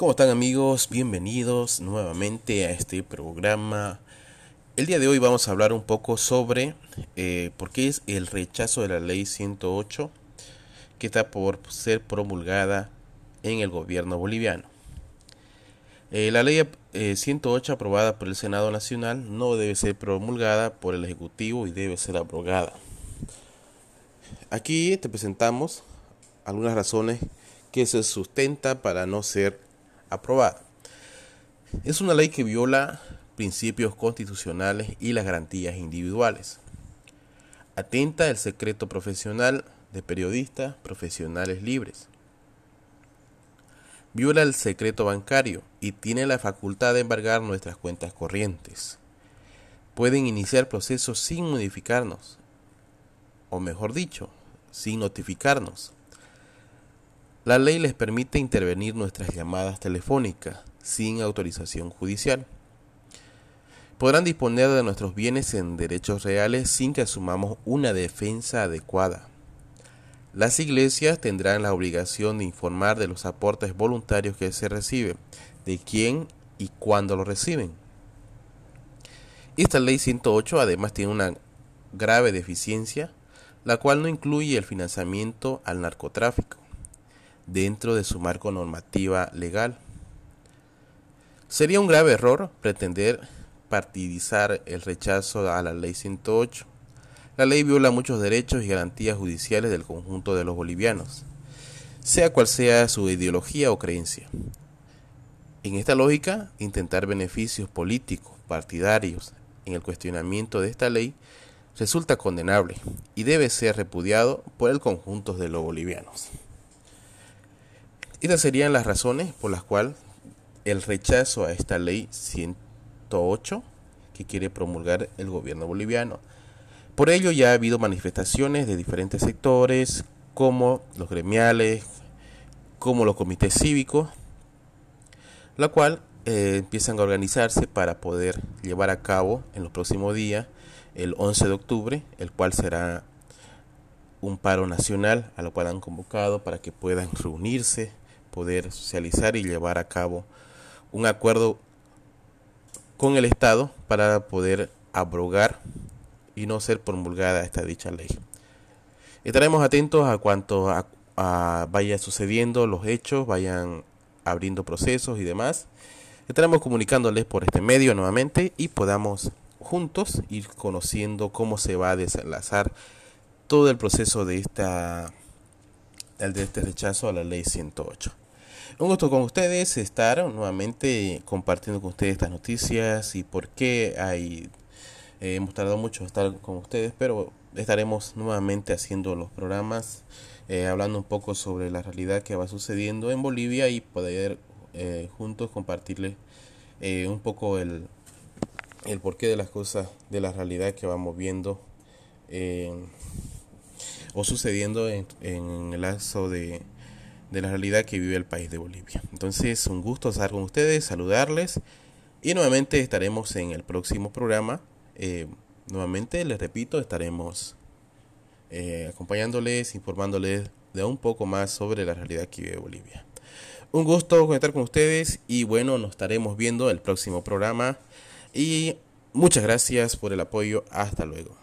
¿Cómo están amigos? Bienvenidos nuevamente a este programa. El día de hoy vamos a hablar un poco sobre eh, por qué es el rechazo de la ley 108 que está por ser promulgada en el gobierno boliviano. Eh, la ley 108 eh, aprobada por el Senado Nacional no debe ser promulgada por el Ejecutivo y debe ser abrogada. Aquí te presentamos algunas razones que se sustenta para no ser aprobada. Es una ley que viola principios constitucionales y las garantías individuales. Atenta el secreto profesional de periodistas profesionales libres. Viola el secreto bancario y tiene la facultad de embargar nuestras cuentas corrientes. Pueden iniciar procesos sin modificarnos, o mejor dicho, sin notificarnos. La ley les permite intervenir nuestras llamadas telefónicas sin autorización judicial. Podrán disponer de nuestros bienes en derechos reales sin que asumamos una defensa adecuada. Las iglesias tendrán la obligación de informar de los aportes voluntarios que se reciben, de quién y cuándo lo reciben. Esta ley 108 además tiene una grave deficiencia, la cual no incluye el financiamiento al narcotráfico dentro de su marco normativa legal. Sería un grave error pretender partidizar el rechazo a la ley 108. La ley viola muchos derechos y garantías judiciales del conjunto de los bolivianos, sea cual sea su ideología o creencia. En esta lógica, intentar beneficios políticos, partidarios, en el cuestionamiento de esta ley resulta condenable y debe ser repudiado por el conjunto de los bolivianos. Estas serían las razones por las cuales el rechazo a esta ley 108 que quiere promulgar el gobierno boliviano. Por ello ya ha habido manifestaciones de diferentes sectores, como los gremiales, como los comités cívicos, la cual eh, empiezan a organizarse para poder llevar a cabo en los próximos días, el 11 de octubre, el cual será un paro nacional a lo cual han convocado para que puedan reunirse poder socializar y llevar a cabo un acuerdo con el Estado para poder abrogar y no ser promulgada esta dicha ley. Estaremos atentos a cuanto a, vaya sucediendo los hechos, vayan abriendo procesos y demás. Estaremos comunicándoles por este medio nuevamente y podamos juntos ir conociendo cómo se va a desenlazar todo el proceso de esta de este rechazo a la ley 108. Un gusto con ustedes estar nuevamente compartiendo con ustedes estas noticias y por qué hay eh, hemos tardado mucho estar con ustedes, pero estaremos nuevamente haciendo los programas, eh, hablando un poco sobre la realidad que va sucediendo en Bolivia y poder eh, juntos compartirles un poco el, el porqué de las cosas, de la realidad que vamos viendo o sucediendo en, el lazo de de la realidad que vive el país de Bolivia. Entonces, un gusto estar con ustedes, saludarles y nuevamente estaremos en el próximo programa. Eh, nuevamente, les repito, estaremos eh, acompañándoles, informándoles de un poco más sobre la realidad que vive Bolivia. Un gusto conectar con ustedes y bueno, nos estaremos viendo el próximo programa y muchas gracias por el apoyo. Hasta luego.